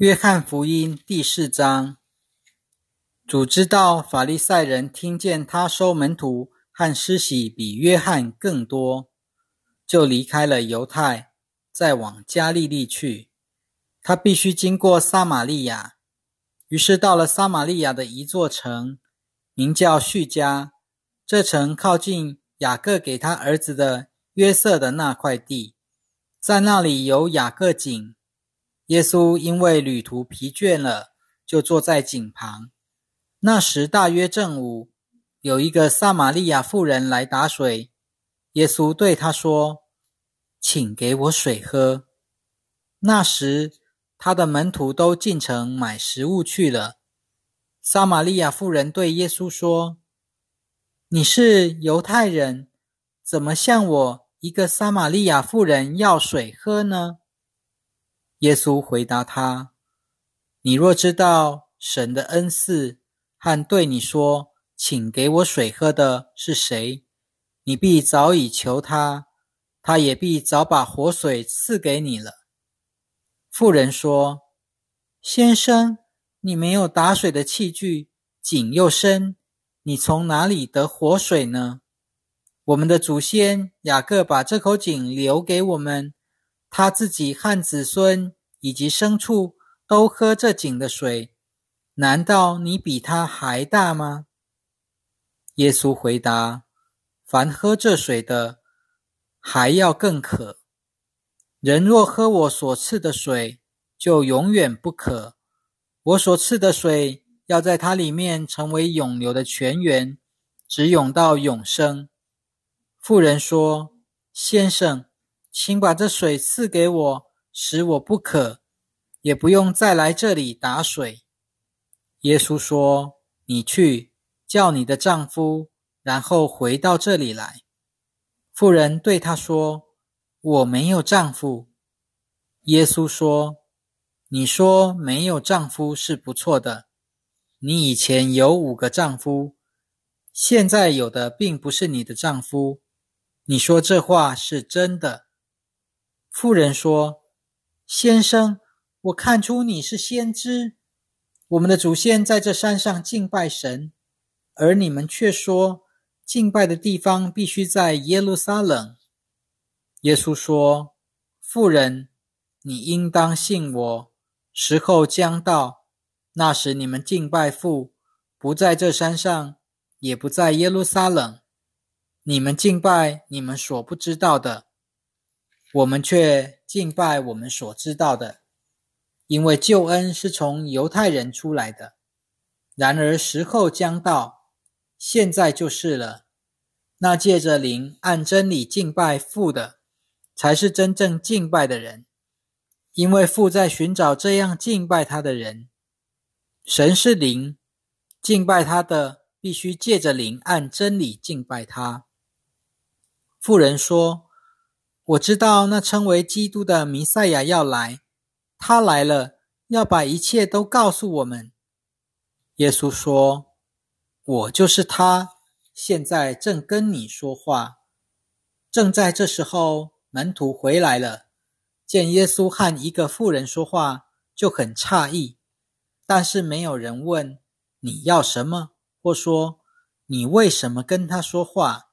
约翰福音第四章，主知道法利赛人听见他收门徒和施洗比约翰更多，就离开了犹太，再往加利利去。他必须经过撒玛利亚，于是到了撒玛利亚的一座城，名叫叙加。这城靠近雅各给他儿子的约瑟的那块地，在那里有雅各井。耶稣因为旅途疲倦了，就坐在井旁。那时大约正午，有一个撒玛利亚妇人来打水。耶稣对她说：“请给我水喝。”那时他的门徒都进城买食物去了。撒玛利亚妇人对耶稣说：“你是犹太人，怎么向我一个撒玛利亚妇人要水喝呢？”耶稣回答他：“你若知道神的恩赐和对你说‘请给我水喝’的是谁，你必早已求他，他也必早把活水赐给你了。”妇人说：“先生，你没有打水的器具，井又深，你从哪里得活水呢？我们的祖先雅各把这口井留给我们。”他自己和子孙以及牲畜都喝这井的水，难道你比他还大吗？耶稣回答：“凡喝这水的，还要更渴。人若喝我所赐的水，就永远不渴。我所赐的水要在它里面成为永流的泉源，直涌到永生。”妇人说：“先生。”请把这水赐给我，使我不渴，也不用再来这里打水。耶稣说：“你去叫你的丈夫，然后回到这里来。”妇人对他说：“我没有丈夫。”耶稣说：“你说没有丈夫是不错的。你以前有五个丈夫，现在有的并不是你的丈夫。你说这话是真的。”妇人说：“先生，我看出你是先知。我们的祖先在这山上敬拜神，而你们却说敬拜的地方必须在耶路撒冷。”耶稣说：“妇人，你应当信我。时候将到，那时你们敬拜父，不在这山上，也不在耶路撒冷。你们敬拜你们所不知道的。”我们却敬拜我们所知道的，因为救恩是从犹太人出来的。然而时候将到，现在就是了。那借着灵按真理敬拜父的，才是真正敬拜的人，因为父在寻找这样敬拜他的人。神是灵，敬拜他的必须借着灵按真理敬拜他。妇人说。我知道那称为基督的弥赛亚要来，他来了，要把一切都告诉我们。耶稣说：“我就是他，现在正跟你说话。”正在这时候，门徒回来了，见耶稣和一个妇人说话，就很诧异。但是没有人问你要什么，或说你为什么跟他说话。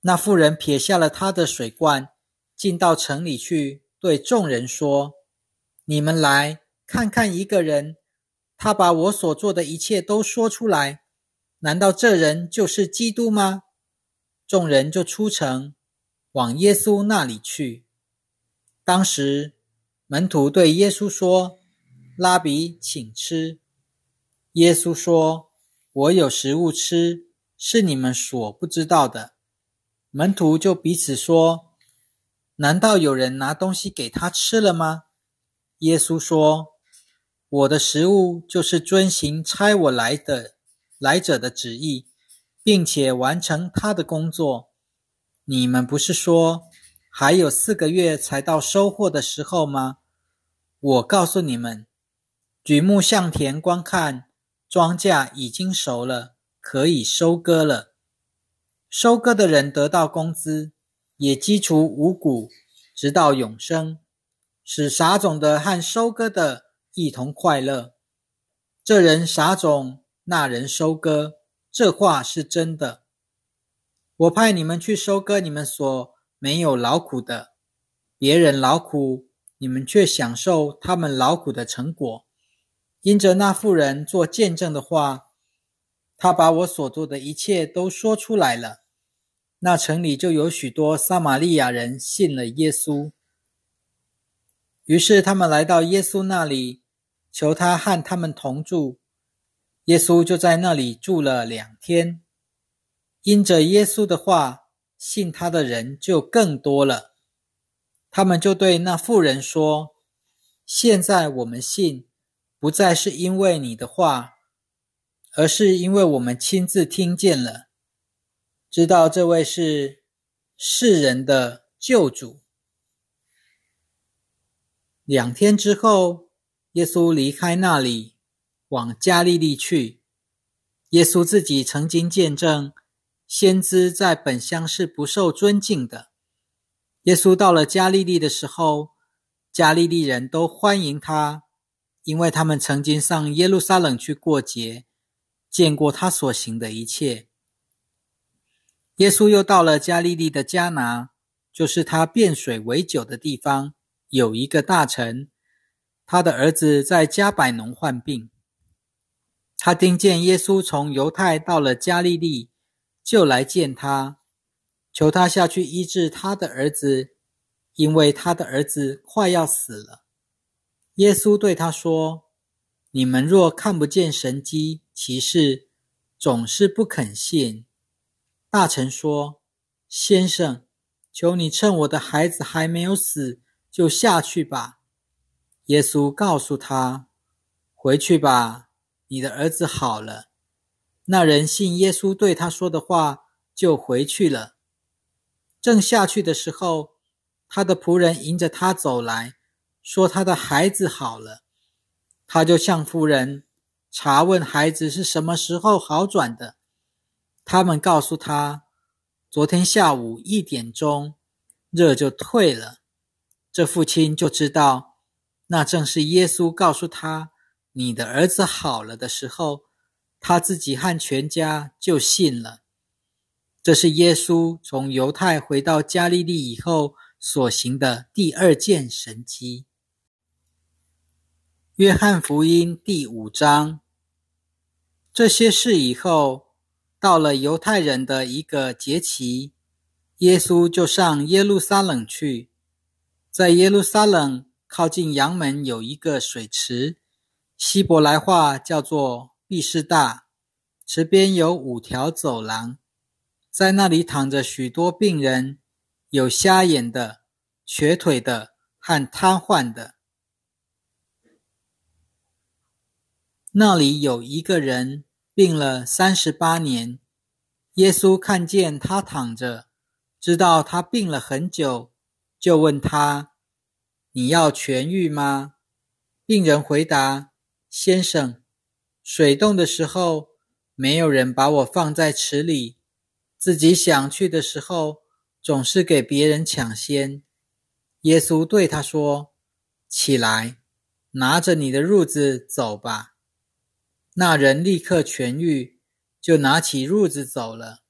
那妇人撇下了他的水罐。进到城里去，对众人说：“你们来看看一个人，他把我所做的一切都说出来。难道这人就是基督吗？”众人就出城，往耶稣那里去。当时门徒对耶稣说：“拉比，请吃。”耶稣说：“我有食物吃，是你们所不知道的。”门徒就彼此说。难道有人拿东西给他吃了吗？耶稣说：“我的食物就是遵行差我来的来者的旨意，并且完成他的工作。你们不是说还有四个月才到收获的时候吗？我告诉你们，举目向田观看，庄稼已经熟了，可以收割了。收割的人得到工资。”也基除五谷，直到永生，使撒种的和收割的一同快乐。这人撒种，那人收割，这话是真的。我派你们去收割你们所没有劳苦的，别人劳苦，你们却享受他们劳苦的成果。因着那妇人做见证的话，他把我所做的一切都说出来了。那城里就有许多撒玛利亚人信了耶稣。于是他们来到耶稣那里，求他和他们同住。耶稣就在那里住了两天。因着耶稣的话，信他的人就更多了。他们就对那妇人说：“现在我们信，不再是因为你的话，而是因为我们亲自听见了，知道这位是世人的救主。”两天之后，耶稣离开那里，往加利利去。耶稣自己曾经见证。先知在本乡是不受尊敬的。耶稣到了加利利的时候，加利利人都欢迎他，因为他们曾经上耶路撒冷去过节，见过他所行的一切。耶稣又到了加利利的迦拿，就是他变水为酒的地方，有一个大臣，他的儿子在加百农患病。他听见耶稣从犹太到了加利利。就来见他，求他下去医治他的儿子，因为他的儿子快要死了。耶稣对他说：“你们若看不见神机骑士，总是不肯信。”大臣说：“先生，求你趁我的孩子还没有死，就下去吧。”耶稣告诉他：“回去吧，你的儿子好了。”那人信耶稣对他说的话，就回去了。正下去的时候，他的仆人迎着他走来，说他的孩子好了。他就向夫人查问孩子是什么时候好转的。他们告诉他，昨天下午一点钟，热就退了。这父亲就知道，那正是耶稣告诉他：“你的儿子好了”的时候。他自己和全家就信了。这是耶稣从犹太回到加利利以后所行的第二件神迹。约翰福音第五章。这些事以后，到了犹太人的一个节期，耶稣就上耶路撒冷去。在耶路撒冷靠近阳门有一个水池，希伯来话叫做。毕士大池边有五条走廊，在那里躺着许多病人，有瞎眼的、瘸腿的和瘫痪的。那里有一个人病了三十八年，耶稣看见他躺着，知道他病了很久，就问他：“你要痊愈吗？”病人回答：“先生。”水冻的时候，没有人把我放在池里，自己想去的时候，总是给别人抢先。耶稣对他说：“起来，拿着你的褥子走吧。”那人立刻痊愈，就拿起褥子走了。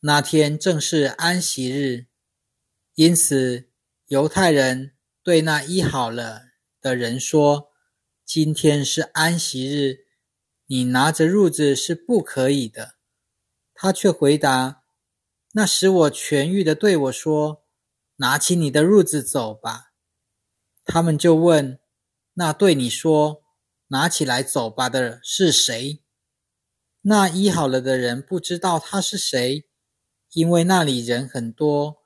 那天正是安息日，因此犹太人对那医好了的人说：“今天是安息日。”你拿着褥子是不可以的。他却回答：“那使我痊愈的对我说：‘拿起你的褥子走吧。’”他们就问：“那对你说‘拿起来走吧’的是谁？”那医好了的人不知道他是谁，因为那里人很多，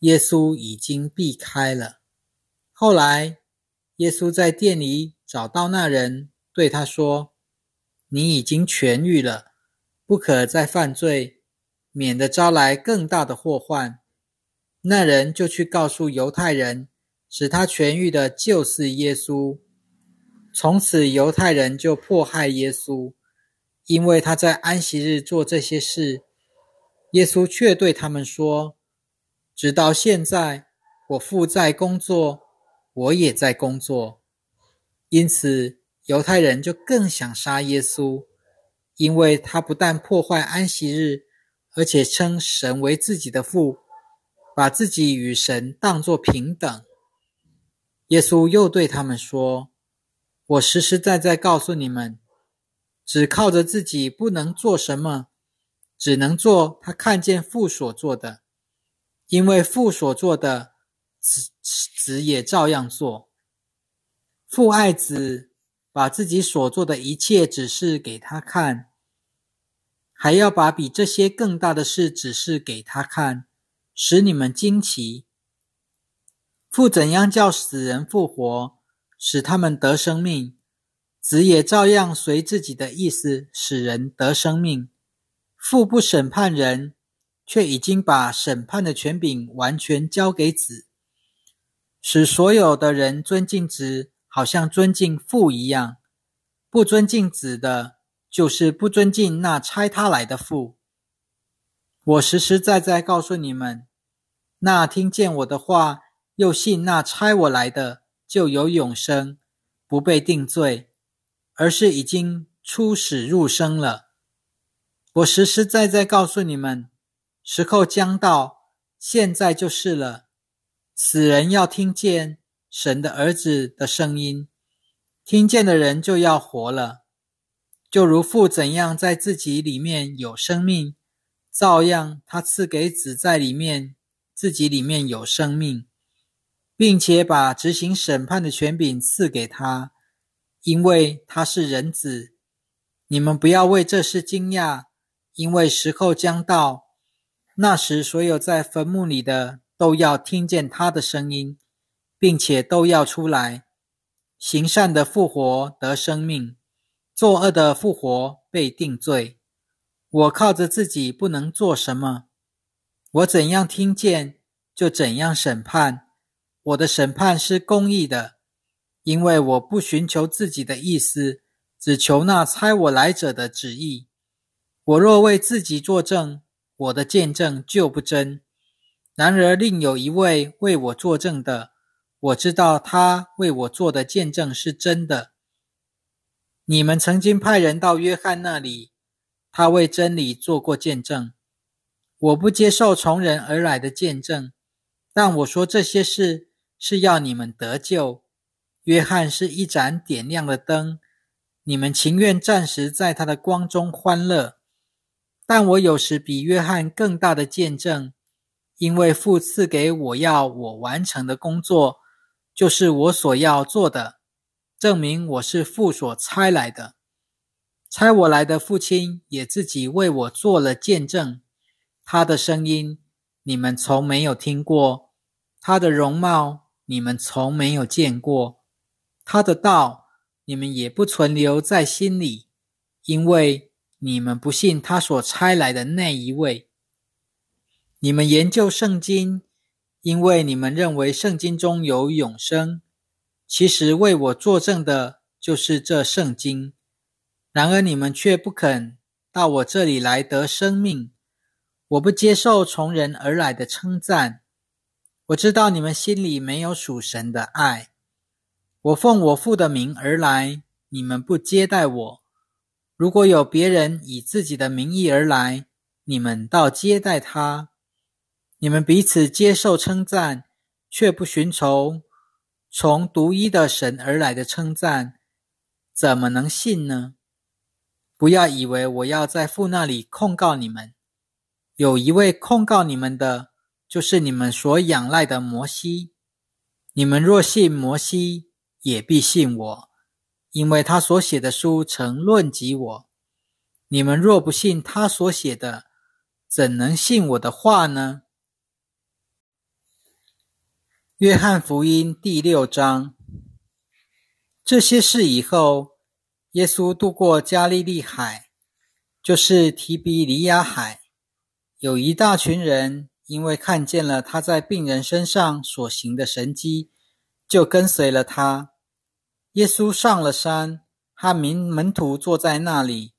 耶稣已经避开了。后来，耶稣在店里找到那人，对他说。你已经痊愈了，不可再犯罪，免得招来更大的祸患。那人就去告诉犹太人，使他痊愈的就是耶稣。从此，犹太人就迫害耶稣，因为他在安息日做这些事。耶稣却对他们说：“直到现在，我父在工作，我也在工作。因此。”犹太人就更想杀耶稣，因为他不但破坏安息日，而且称神为自己的父，把自己与神当作平等。耶稣又对他们说：“我实实在在告诉你们，只靠着自己不能做什么，只能做他看见父所做的，因为父所做的，子子也照样做。父爱子，把自己所做的一切指示给他看，还要把比这些更大的事指示给他看，使你们惊奇。”父怎样叫死人复活，使他们得生命，子也照样随自己的意思使人得生命。父不审判人，却已经把审判的权柄完全交给子，使所有的人尊敬子，好像尊敬父一样。不尊敬子的，就是不尊敬那差他来的父。我实实在在告诉你们，那听见我的话。又信那差我来的，就有永生，不被定罪，而是已经出死入生了。我实实在在告诉你们，时候将到，现在就是了。死人要听见神的儿子的声音，听见的人就要活了。就如父怎样在自己里面有生命，照样他赐给子在里面自己里面有生命。并且把执行审判的权柄赐给他，因为他是人子。你们不要为这事惊讶，因为时候将到，那时所有在坟墓里的都要听见他的声音，并且都要出来。行善的复活得生命，作恶的复活被定罪。我靠着自己不能做什么，我怎样听见就怎样审判。我的审判是公义的，因为我不寻求自己的意思，只求那差我来者的旨意。我若为自己作证，我的见证就不真；然而另有一位为我作证的，我知道他为我做的见证是真的。你们曾经派人到约翰那里，他为真理做过见证。我不接受从人而来的见证，但我说这些事。是要你们得救。约翰是一盏点亮的灯，你们情愿暂时在他的光中欢乐。但我有时比约翰更大的见证，因为父赐给我要我完成的工作，就是我所要做的，证明我是父所差来的。差我来的父亲也自己为我做了见证。他的声音你们从没有听过，他的容貌。你们从没有见过他的道，你们也不存留在心里，因为你们不信他所差来的那一位。你们研究圣经，因为你们认为圣经中有永生。其实为我作证的就是这圣经。然而你们却不肯到我这里来得生命。我不接受从人而来的称赞。我知道你们心里没有属神的爱。我奉我父的名而来，你们不接待我。如果有别人以自己的名义而来，你们倒接待他。你们彼此接受称赞，却不寻求从独一的神而来的称赞，怎么能信呢？不要以为我要在父那里控告你们。有一位控告你们的。就是你们所仰赖的摩西，你们若信摩西，也必信我，因为他所写的书曾论及我。你们若不信他所写的，怎能信我的话呢？约翰福音第六章，这些事以后，耶稣渡过加利利海，就是提比利亚海，有一大群人。因为看见了他在病人身上所行的神迹，就跟随了他。耶稣上了山，和民门徒坐在那里。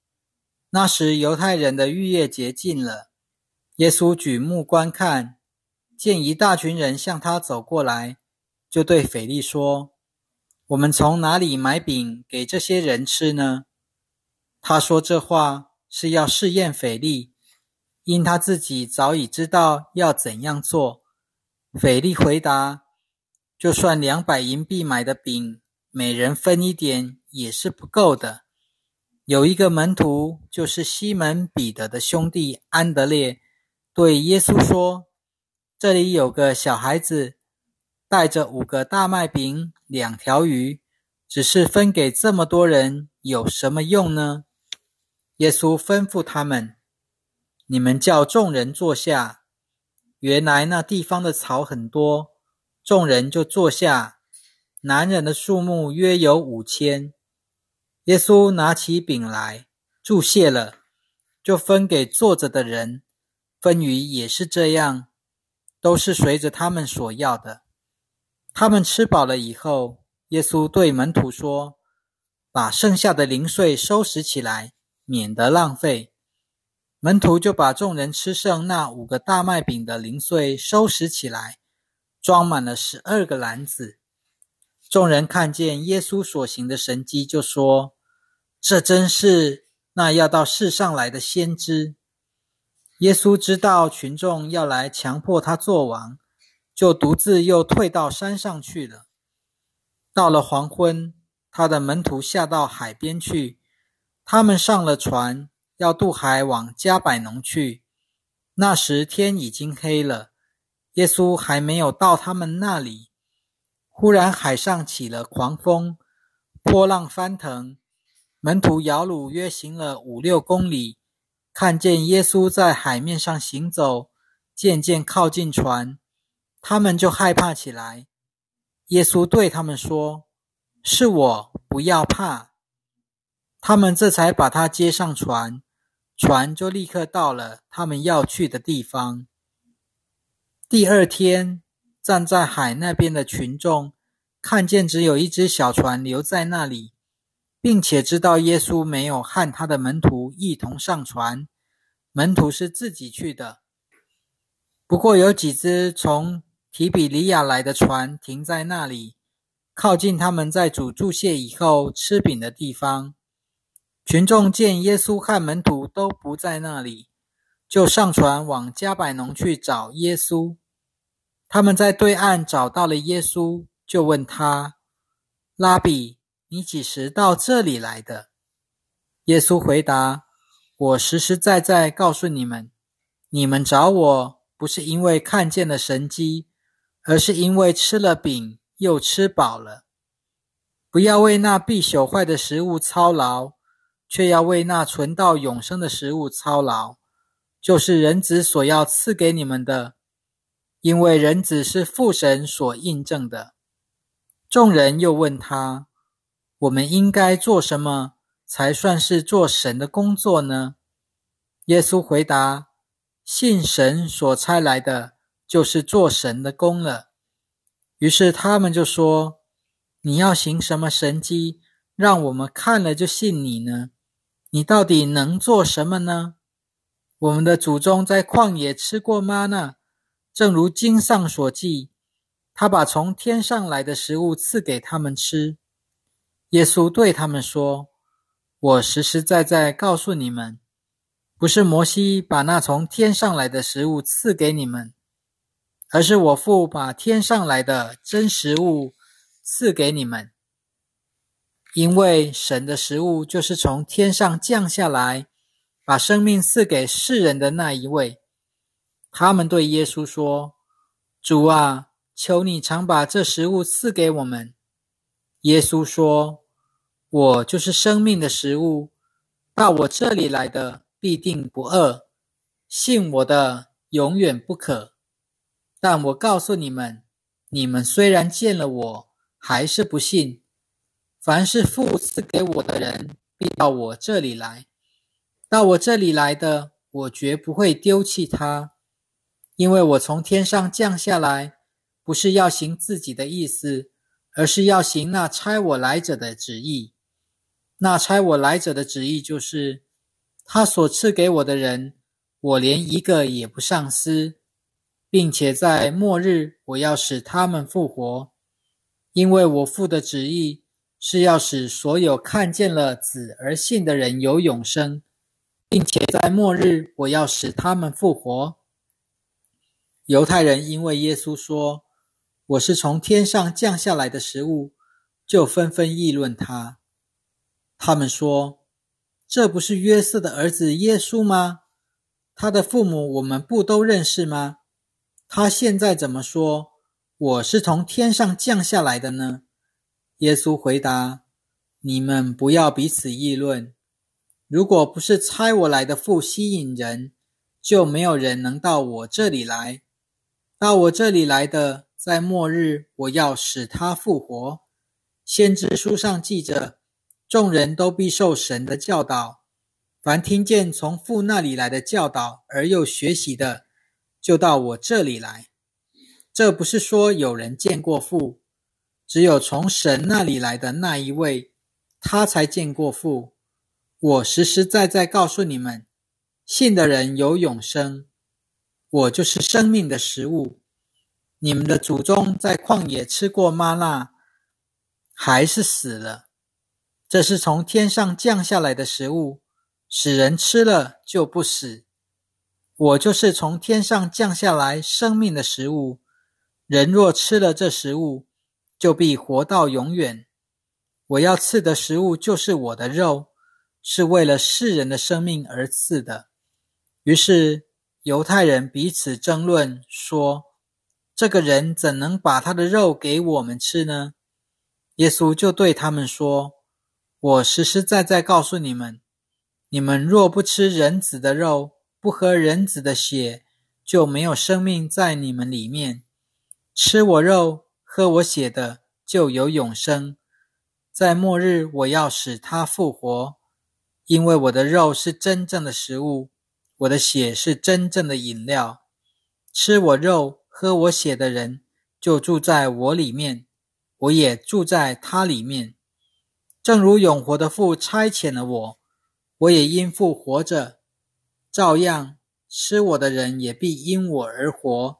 那时犹太人的逾越节近了，耶稣举目观看，见一大群人向他走过来，就对腓力说：“我们从哪里买饼给这些人吃呢？”他说这话是要试验腓力，因他自己早已知道要怎样做。腓力回答：“就算两百银币买的饼，每人分一点也是不够的。”有一个门徒，就是西门彼得的兄弟安德烈，对耶稣说：“这里有个小孩子，带着五个大麦饼、两条鱼，只是分给这么多人，有什么用呢？”耶稣吩咐他们：“你们叫众人坐下。”原来那地方的草很多，众人就坐下。男人的数目约有五千。耶稣拿起饼来，注谢了，就分给坐着的人。分鱼也是这样，都是随着他们所要的。他们吃饱了以后，耶稣对门徒说：“把剩下的零碎收拾起来，免得浪费。”门徒就把众人吃剩那五个大麦饼的零碎收拾起来，装满了十二个篮子。众人看见耶稣所行的神迹，就说：“这真是那要到世上来的先知。”耶稣知道群众要来强迫他做王，就独自又退到山上去了。到了黄昏，他的门徒下到海边去，他们上了船。要渡海往加百农去，那时天已经黑了，耶稣还没有到他们那里。忽然海上起了狂风，波浪翻腾，门徒摇橹约行了五六公里，看见耶稣在海面上行走，渐渐靠近船，他们就害怕起来。耶稣对他们说：“是我，不要怕。”他们这才把他接上船。船就立刻到了他们要去的地方。第二天，站在海那边的群众看见只有一只小船留在那里，并且知道耶稣没有和他的门徒一同上船，门徒是自己去的。不过有几只从提比利亚来的船停在那里，靠近他们在主注谢以后吃饼的地方。群众见耶稣和门徒都不在那里，就上船往加百农去找耶稣。他们在对岸找到了耶稣，就问他：“拉比，你几时到这里来的？”耶稣回答：“我实实在在告诉你们，你们找我不是因为看见了神迹，而是因为吃了饼又吃饱了。不要为那必朽坏的食物操劳。”却要为那存到永生的食物操劳，就是人子所要赐给你们的，因为人子是父神所印证的。众人又问他：“我们应该做什么才算是做神的工作呢？”耶稣回答：“信神所差来的，就是做神的工了。”于是他们就说：“你要行什么神迹，让我们看了就信你呢？”你到底能做什么呢？我们的祖宗在旷野吃过吗呢？正如经上所记，他把从天上来的食物赐给他们吃。耶稣对他们说：“我实实在在告诉你们，不是摩西把那从天上来的食物赐给你们，而是我父把天上来的真食物赐给你们。”因为神的食物就是从天上降下来，把生命赐给世人的那一位。他们对耶稣说：“主啊，求你常把这食物赐给我们。”耶稣说：“我就是生命的食物，到我这里来的必定不饿，信我的永远不渴。但我告诉你们，你们虽然见了我，还是不信。”凡是父赐给我的人，必到我这里来；到我这里来的，我绝不会丢弃他，因为我从天上降下来，不是要行自己的意思，而是要行那差我来者的旨意。那差我来者的旨意就是，他所赐给我的人，我连一个也不丧失，并且在末日，我要使他们复活。因为我父的旨意是要使所有看见了子而信的人有永生，并且在末日我要使他们复活。犹太人因为耶稣说我是从天上降下来的食物，就纷纷议论他。他们说：“这不是约瑟的儿子耶稣吗？他的父母我们不都认识吗？他现在怎么说我是从天上降下来的呢？”耶稣回答：“你们不要彼此议论。如果不是差我来的父吸引人，就没有人能到我这里来。”到我这里来的，在末日我要使他复活。先知书上记着，众人都必受神的教导。凡听见从父那里来的教导而又学习的，就到我这里来。这不是说有人见过父，只有从神那里来的那一位，他才见过父。我实实在在告诉你们，信的人有永生。我就是生命的食物。你们的祖宗在旷野吃过吗纳，还是死了？这是从天上降下来的食物，使人吃了就不死。我就是从天上降下来生命的食物。人若吃了这食物，就必活到永远。我要赐的食物就是我的肉，是为了世人的生命而赐的。于是。犹太人彼此争论说：“这个人怎能把他的肉给我们吃呢？”耶稣就对他们说：“我实实在在告诉你们，你们若不吃人子的肉，不喝人子的血，就没有生命在你们里面。吃我肉、喝我血的，就有永生。在末日，我要使他复活，因为我的肉是真正的食物。”我的血是真正的饮料，吃我肉、喝我血的人，就住在我里面，我也住在他里面。正如永活的父差遣了我，我也因父活着，照样吃我的人也必因我而活。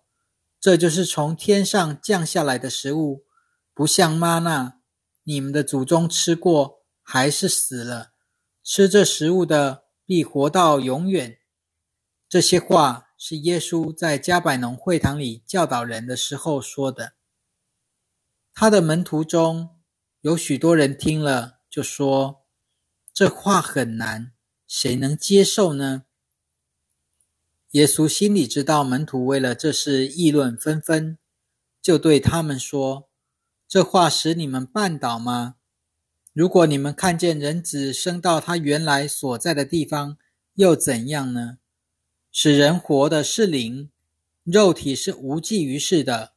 这就是从天上降下来的食物，不像玛纳，你们的祖宗吃过，还是死了。吃这食物的，必活到永远。这些话是耶稣在加百农会堂里教导人的时候说的。他的门徒中有许多人听了，就说：“这话很难，谁能接受呢？”耶稣心里知道门徒为了这事议论纷纷，就对他们说：“这话使你们绊倒吗？如果你们看见人子升到他原来所在的地方，又怎样呢？”使人活的是灵，肉体是无济于事的。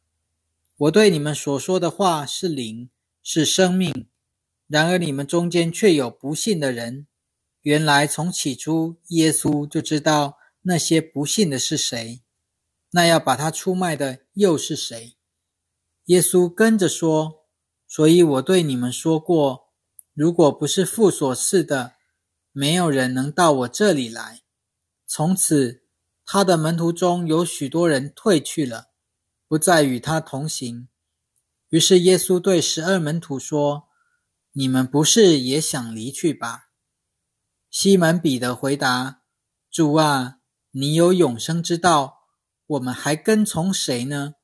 我对你们所说的话是灵，是生命。然而你们中间却有不信的人。原来从起初，耶稣就知道那些不信的是谁，那要把他出卖的又是谁？耶稣跟着说：“所以我对你们说过，如果不是父所赐的，没有人能到我这里来。”从此。他的门徒中有许多人退去了，不再与他同行。于是耶稣对十二门徒说：“你们不是也想离去吧？”西门彼得回答：“主啊，你有永生之道，我们还跟从谁呢？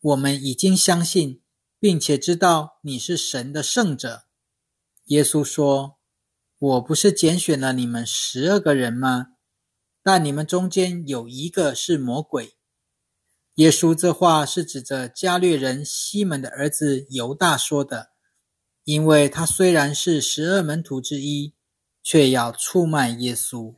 我们已经相信，并且知道你是神的圣者。”耶稣说：“我不是拣选了你们十二个人吗？”但你们中间有一个是魔鬼。耶稣这话是指着加略人西门的儿子犹大说的，因为他虽然是十二门徒之一，却要出卖耶稣。